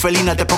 felina, te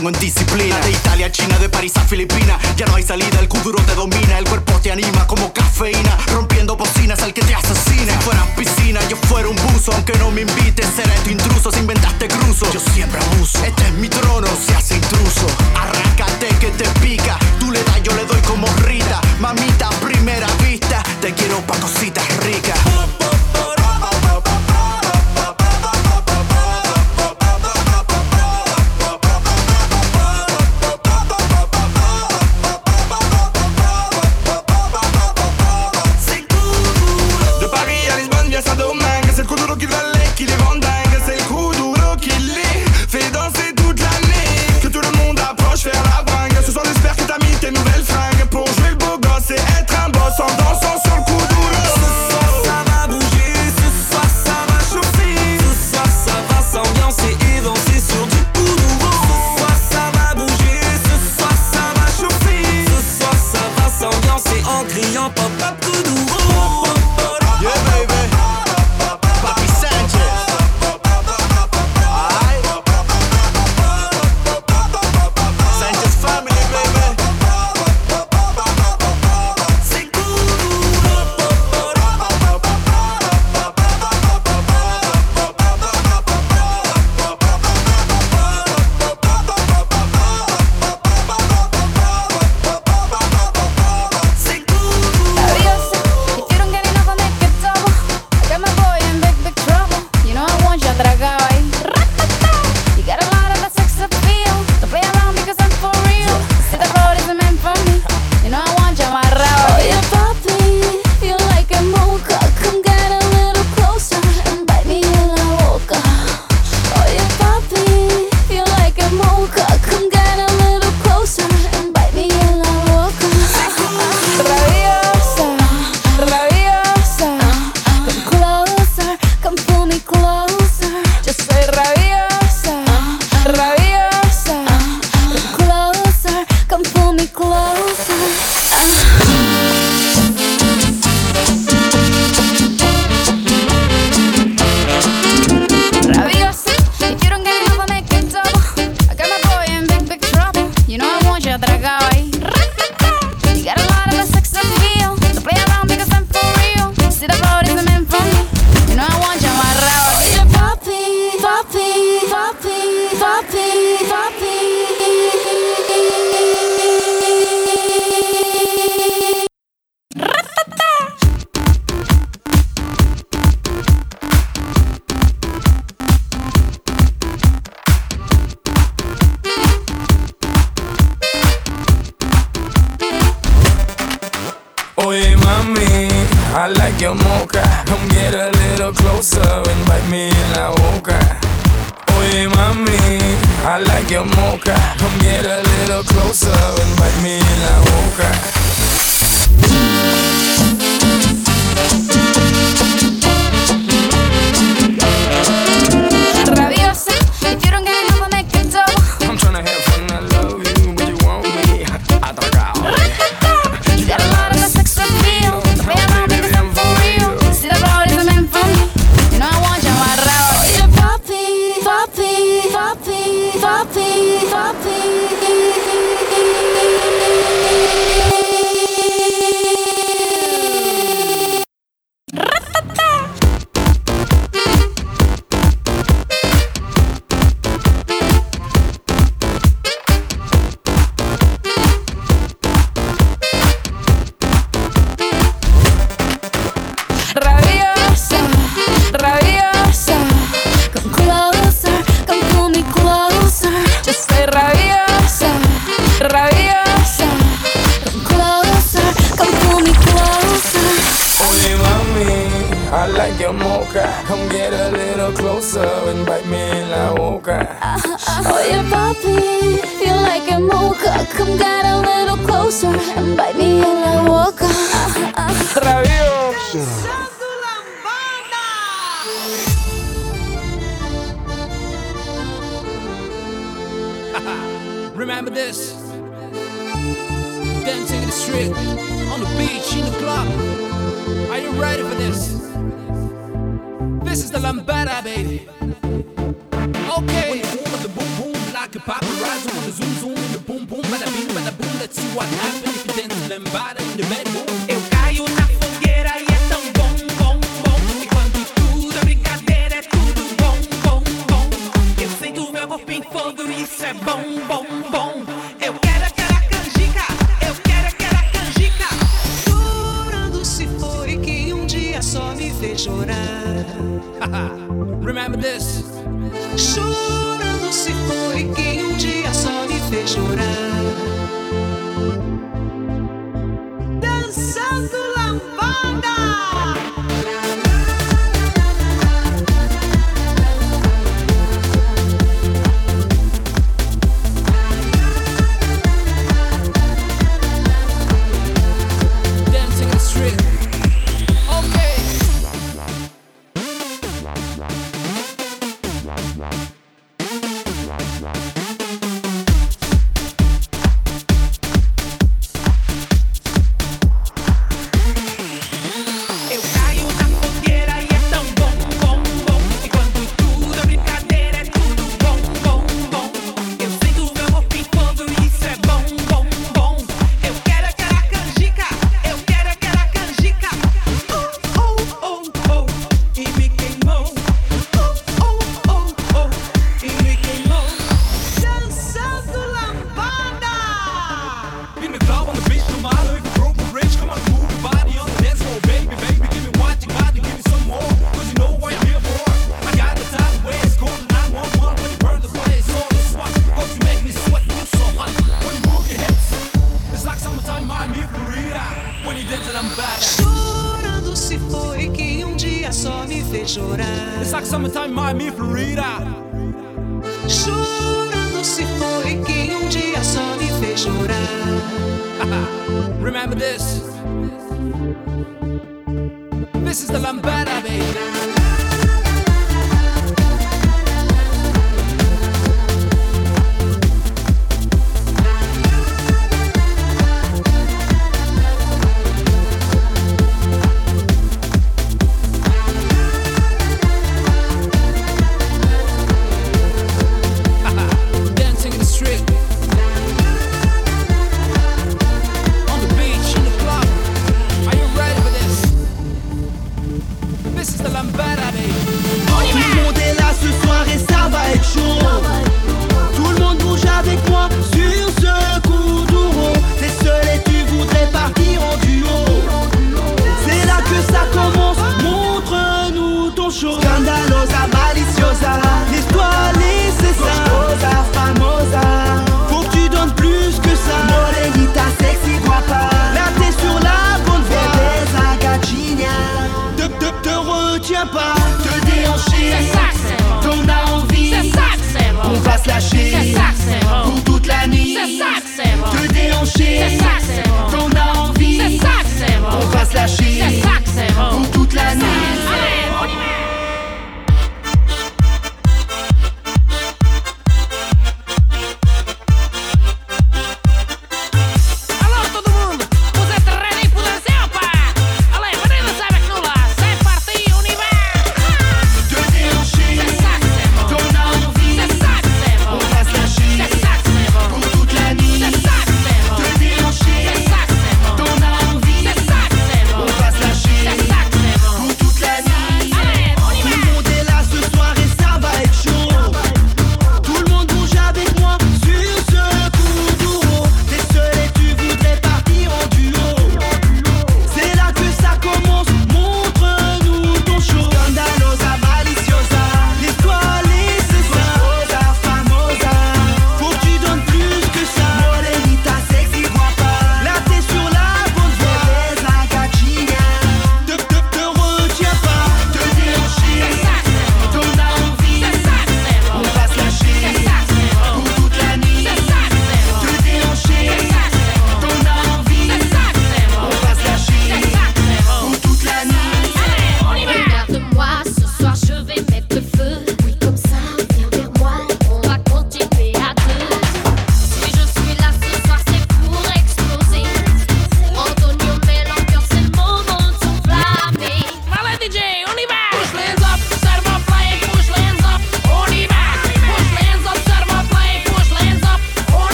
on the beach, in the club. Are you ready for this? This is the lambada, baby. Okay. When boom with the boom boom like a paparazzo with the zoom zoom the boom boom bada bing bada boom. Let's see what happens if you dance the lambada in the bedroom. Eu caio na fogueira e é tão bom, bom, bom. E quando tudo é brincadeira é tudo bom, bom, bom. Eu sinto meu corpo em fogo e isso é bom, bom, bom. Remember this. remember this. This is the Lambada, baby.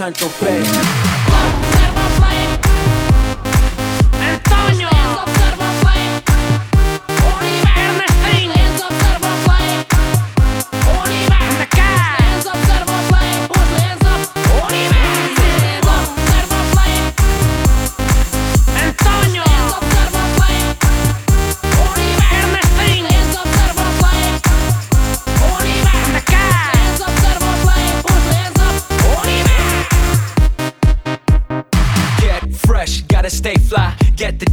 Welcome to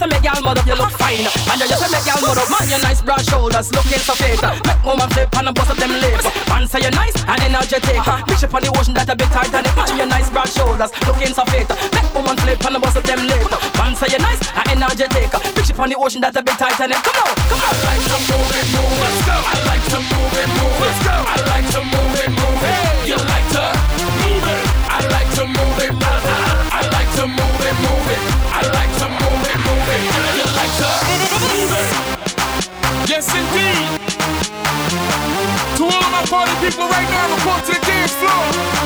just a make y'all mud up, you look fine. Man, you say, me make y'all mud up, man, your uh-huh. nice broad shoulders looking so fit. Make woman flip and bust up them lips. Man, say you're nice and energetic. Bishop on the ocean that a bit tight and it. Man, your nice broad shoulders looking so fit. Make woman flip and bust up them lips. Man, say you're nice and energetic. Bishop on the ocean that a bit tight and it. Come on, come on. I like to move it, move. Let's go. I like to move it, move. Let's go. I like to move it. Move. people right now report to the dance floor.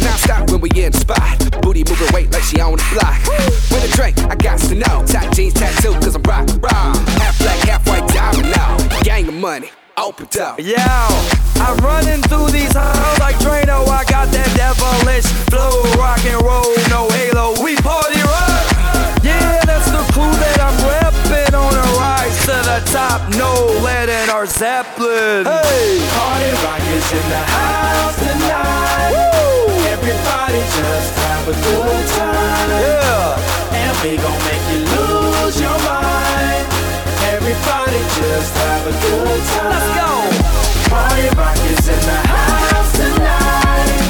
Now stop when we in spot. Booty moving weight like she on the block. With a drink, I got to know. Tight jeans, tattoo, cause I'm rock, raw. Half black, half white, diamond now. Gang of money, open up. Yo, I'm running through these halls like Drano. I got that devilish flow, rock and roll, no halo. We party rock. To the top. No lead in our Zeppelin. Hey, Party rock is in the house tonight. Everybody just have a good time. yeah. And we gon' make you lose your mind. Everybody just have a good time. Let's go. Party rock is in the house tonight.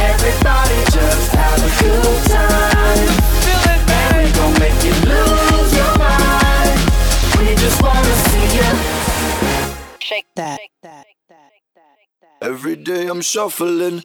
Everybody just have a good time. Feel it, And we gon' make you lose your mind. We just wanna see you. Every day I'm shuffling.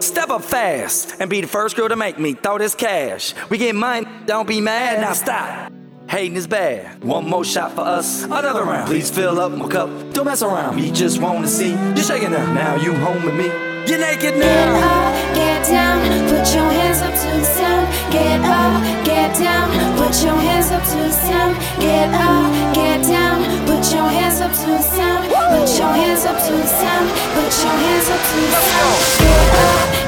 Step up fast and be the first girl to make me throw this cash. We get mine, don't be mad, now stop. Hating is bad. One more shot for us, another round. Please fill up my cup, don't mess around. We just wanna see you shaking now. Now you home with me. You're naked now. Get up, get down, put your hands up to the sound. Get up, get down, put your hands up to the sound. Get up, get down, put your hands up to the sound. Put your hands up to the sound. Put your hands up to the sound. Get up,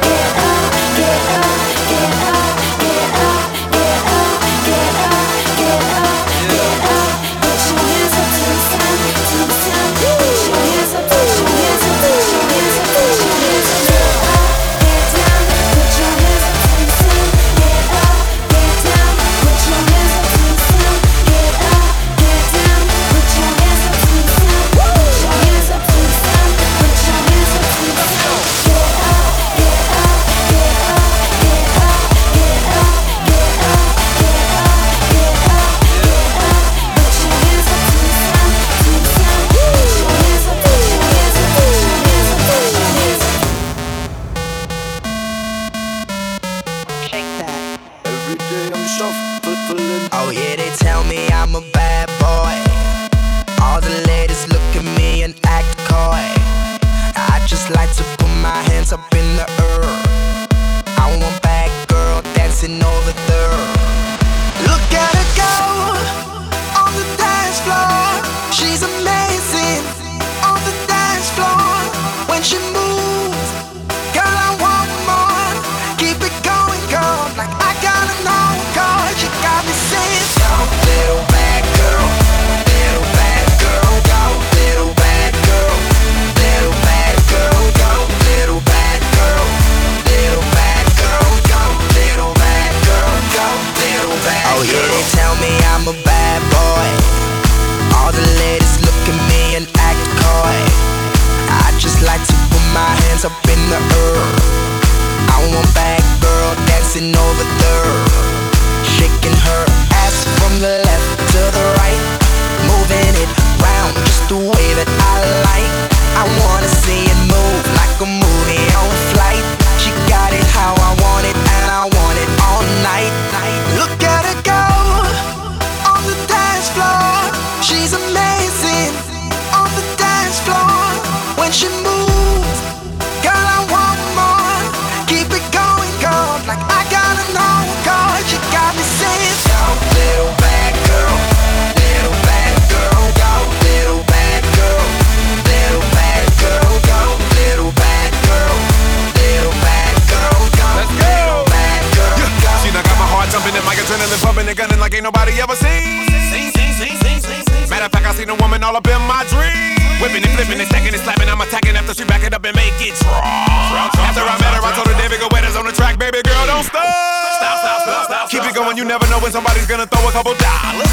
seen a woman all up in my dream. Whipping and flipping and stacking and slapping, I'm attacking after she back it up and make it drop. After I met her, I told her David Guetta's on the track, baby girl, don't stop. Stop, stop, stop, stop. Keep it going, you never know when somebody's gonna throw a couple dollars.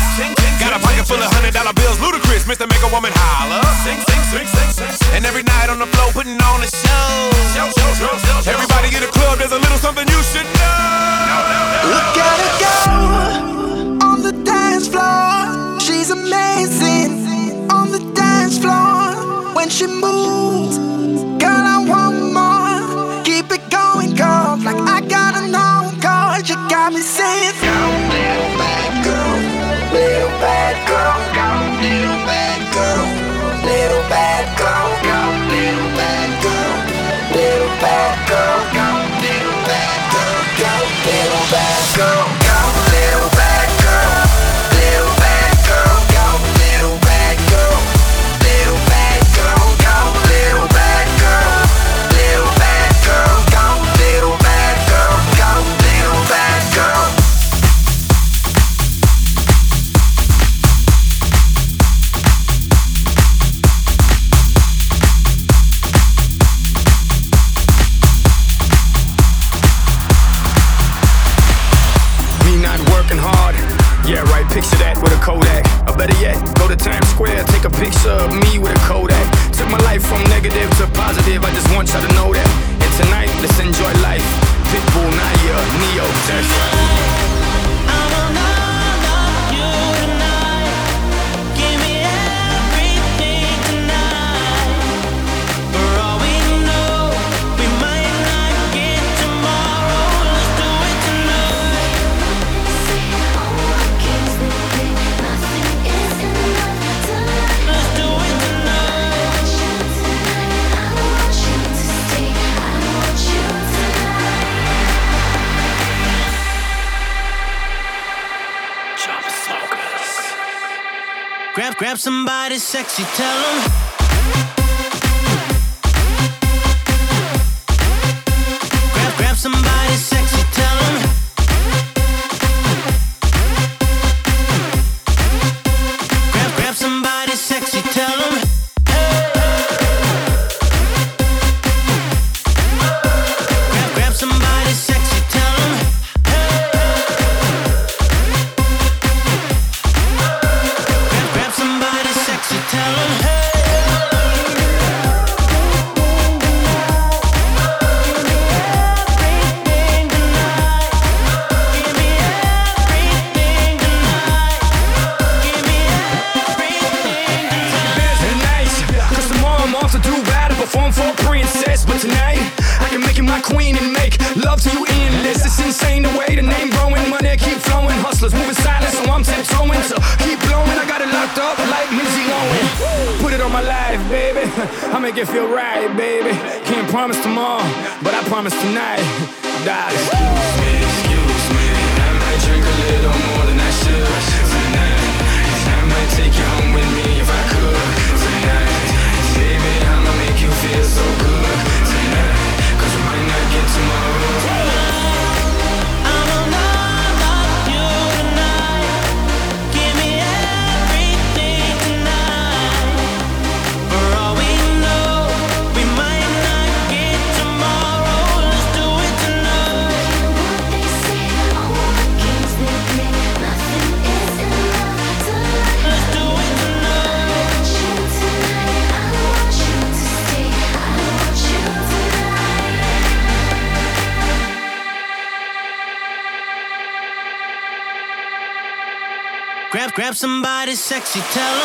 Got a pocket full of hundred dollar bills, Ludacris, Mr. Make a woman holler. Sing, sing, sing, sing, sing. And every night on the floor, putting on a show. Everybody in the club, there's a little something you should know. Look at her go on the dance floor. She's amazing on the dance floor when she moves. Girl, I want more. Keep it going, girl. Like I gotta know, girl. You got me saying, positive, Grab, grab somebody sexy, tell them. Sexy, tell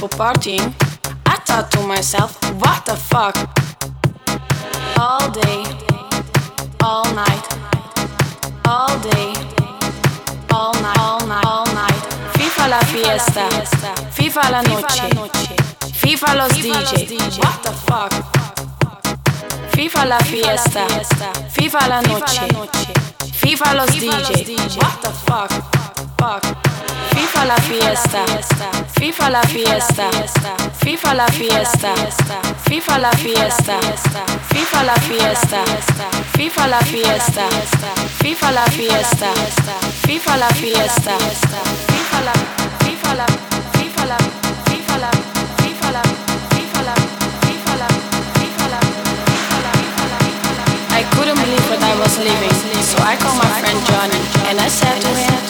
People partying, I thought to myself, what the fuck? All day, all night, all day, all night, all night, all night. FIFA la fiesta, FIFA la noche, FIFA los DJ. What the fuck? FIFA la fiesta, FIFA la noche, FIFA los DJ. What the fuck? Fuck. FIFA la fiesta, FIFA la fiesta, FIFA la fiesta, FIFA la fiesta, FIFA la fiesta, FIFA la fiesta, FIFA la fiesta, FIFA la fiesta, FIFA la, FIFA la, FIFA la, FIFA la, FIFA la, FIFA la, FIFA la, FIFA la, I couldn't believe what I was living, so I called my friend Johnny and I said to him.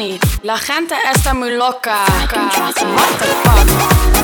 Johnny, la gente está muy loca. What the fuck?